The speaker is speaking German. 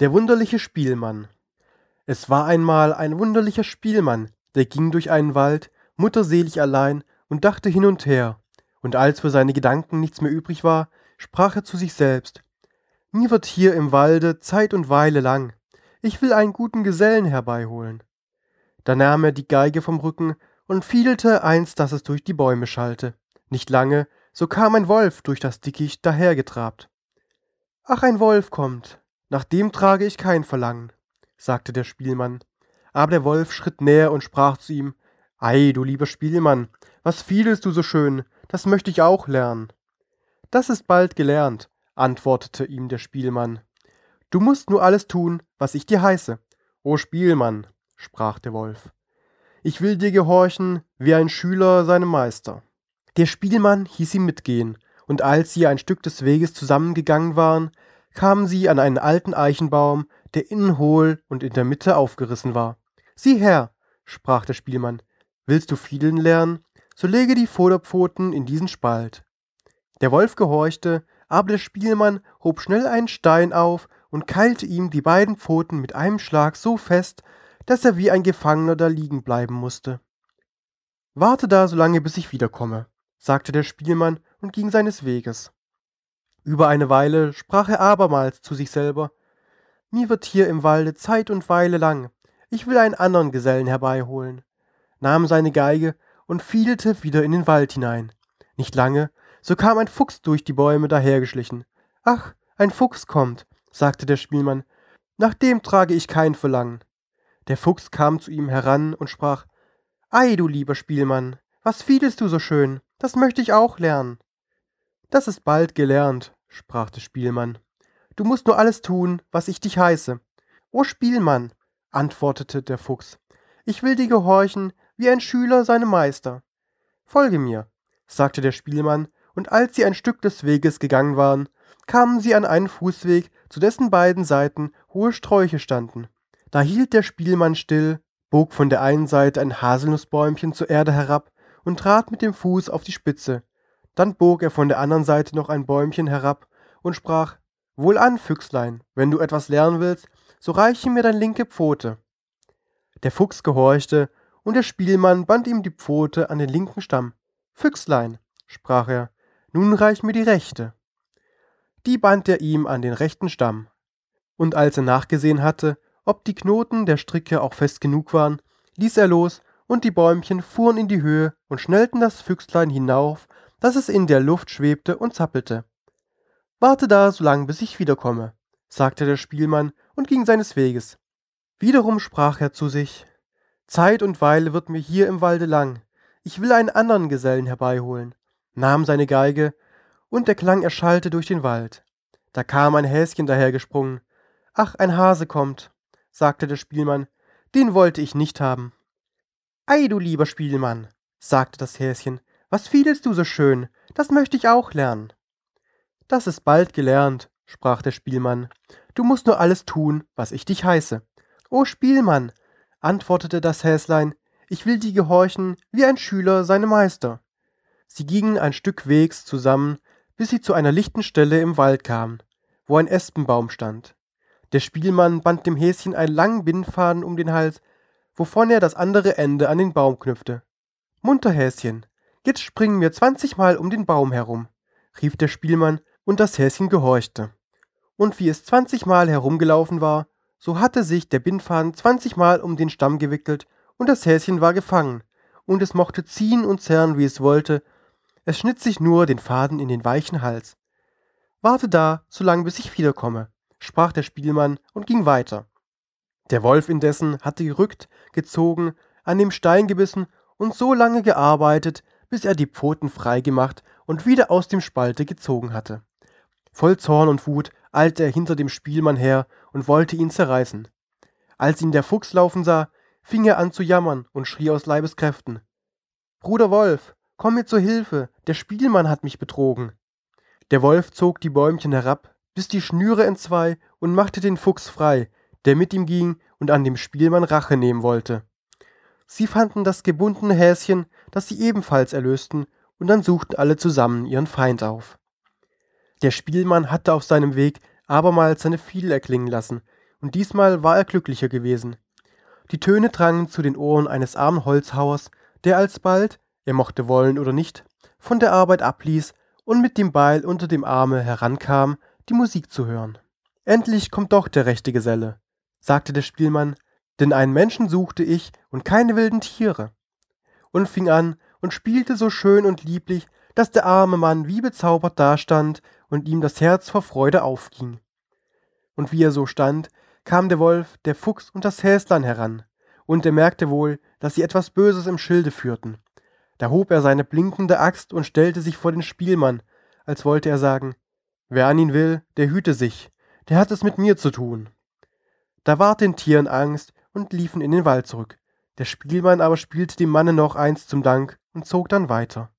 Der wunderliche Spielmann. Es war einmal ein wunderlicher Spielmann, der ging durch einen Wald, mutterselig allein, und dachte hin und her. Und als für seine Gedanken nichts mehr übrig war, sprach er zu sich selbst. Mir wird hier im Walde Zeit und Weile lang. Ich will einen guten Gesellen herbeiholen. Da nahm er die Geige vom Rücken und fiedelte eins, dass es durch die Bäume schallte. Nicht lange, so kam ein Wolf durch das Dickicht dahergetrabt. Ach, ein Wolf kommt, nach dem trage ich kein Verlangen, sagte der Spielmann. Aber der Wolf schritt näher und sprach zu ihm, Ei, du lieber Spielmann, was fiedelst du so schön, das möchte ich auch lernen. Das ist bald gelernt, antwortete ihm der Spielmann. Du musst nur alles tun, was ich dir heiße. O Spielmann, sprach der Wolf, ich will dir gehorchen wie ein Schüler seinem Meister. Der Spielmann hieß ihm mitgehen, und als sie ein Stück des Weges zusammengegangen waren, kamen sie an einen alten Eichenbaum, der innen hohl und in der Mitte aufgerissen war. Sieh her, sprach der Spielmann, willst du fiedeln lernen, so lege die Vorderpfoten in diesen Spalt. Der Wolf gehorchte, aber der Spielmann hob schnell einen Stein auf und keilte ihm die beiden Pfoten mit einem Schlag so fest, dass er wie ein Gefangener da liegen bleiben musste. Warte da so lange, bis ich wiederkomme, sagte der Spielmann und ging seines Weges. Über eine Weile sprach er abermals zu sich selber Mir wird hier im Walde Zeit und Weile lang, ich will einen anderen Gesellen herbeiholen, nahm seine Geige und fiedelte wieder in den Wald hinein. Nicht lange, so kam ein Fuchs durch die Bäume dahergeschlichen. Ach, ein Fuchs kommt, sagte der Spielmann, nach dem trage ich kein Verlangen. Der Fuchs kam zu ihm heran und sprach Ei, du lieber Spielmann, was fiedelst du so schön, das möchte ich auch lernen. Das ist bald gelernt, sprach der Spielmann. Du musst nur alles tun, was ich dich heiße. O Spielmann, antwortete der Fuchs, ich will dir gehorchen wie ein Schüler seinem Meister. Folge mir, sagte der Spielmann, und als sie ein Stück des Weges gegangen waren, kamen sie an einen Fußweg, zu dessen beiden Seiten hohe Sträuche standen. Da hielt der Spielmann still, bog von der einen Seite ein Haselnussbäumchen zur Erde herab und trat mit dem Fuß auf die Spitze. Dann bog er von der anderen Seite noch ein Bäumchen herab und sprach Wohlan, Füchslein, wenn du etwas lernen willst, so reiche mir dein linke Pfote. Der Fuchs gehorchte, und der Spielmann band ihm die Pfote an den linken Stamm. Füchslein, sprach er, nun reich mir die rechte. Die band er ihm an den rechten Stamm. Und als er nachgesehen hatte, ob die Knoten der Stricke auch fest genug waren, ließ er los, und die Bäumchen fuhren in die Höhe und schnellten das Füchslein hinauf dass es in der Luft schwebte und zappelte. Warte da so lang, bis ich wiederkomme, sagte der Spielmann und ging seines Weges. Wiederum sprach er zu sich, Zeit und Weile wird mir hier im Walde lang, ich will einen anderen Gesellen herbeiholen, nahm seine Geige, und der Klang erschallte durch den Wald. Da kam ein Häschen dahergesprungen. Ach, ein Hase kommt, sagte der Spielmann, den wollte ich nicht haben. Ei, du lieber Spielmann, sagte das Häschen, was fiedelst du so schön? Das möchte ich auch lernen. Das ist bald gelernt, sprach der Spielmann. Du musst nur alles tun, was ich dich heiße. O Spielmann, antwortete das Häslein, ich will dir gehorchen wie ein Schüler seinem Meister. Sie gingen ein Stück Wegs zusammen, bis sie zu einer lichten Stelle im Wald kamen, wo ein Espenbaum stand. Der Spielmann band dem Häschen einen langen Bindfaden um den Hals, wovon er das andere Ende an den Baum knüpfte. Munter, Häschen, Jetzt springen wir zwanzigmal um den Baum herum, rief der Spielmann, und das Häschen gehorchte. Und wie es zwanzigmal herumgelaufen war, so hatte sich der Bindfaden zwanzigmal um den Stamm gewickelt, und das Häschen war gefangen, und es mochte ziehen und zerren, wie es wollte, es schnitt sich nur den Faden in den weichen Hals. Warte da, so lang bis ich wiederkomme, sprach der Spielmann und ging weiter. Der Wolf indessen hatte gerückt, gezogen, an dem Stein gebissen und so lange gearbeitet, bis er die Pfoten frei gemacht und wieder aus dem Spalte gezogen hatte. Voll Zorn und Wut eilte er hinter dem Spielmann her und wollte ihn zerreißen. Als ihn der Fuchs laufen sah, fing er an zu jammern und schrie aus Leibeskräften. Bruder Wolf, komm mir zur Hilfe, der Spielmann hat mich betrogen. Der Wolf zog die Bäumchen herab, biss die Schnüre entzwei und machte den Fuchs frei, der mit ihm ging und an dem Spielmann Rache nehmen wollte. Sie fanden das gebundene Häschen, das sie ebenfalls erlösten, und dann suchten alle zusammen ihren Feind auf. Der Spielmann hatte auf seinem Weg abermals seine Fiedel erklingen lassen, und diesmal war er glücklicher gewesen. Die Töne drangen zu den Ohren eines armen Holzhauers, der alsbald, er mochte wollen oder nicht, von der Arbeit abließ und mit dem Beil unter dem Arme herankam, die Musik zu hören. Endlich kommt doch der rechte Geselle, sagte der Spielmann, denn einen Menschen suchte ich und keine wilden Tiere. Und fing an und spielte so schön und lieblich, dass der arme Mann wie bezaubert dastand und ihm das Herz vor Freude aufging. Und wie er so stand, kam der Wolf, der Fuchs und das Häslein heran, und er merkte wohl, dass sie etwas Böses im Schilde führten. Da hob er seine blinkende Axt und stellte sich vor den Spielmann, als wollte er sagen, wer an ihn will, der hüte sich, der hat es mit mir zu tun. Da ward den Tieren Angst und liefen in den Wald zurück. Der Spielmann aber spielte dem Manne noch eins zum Dank und zog dann weiter.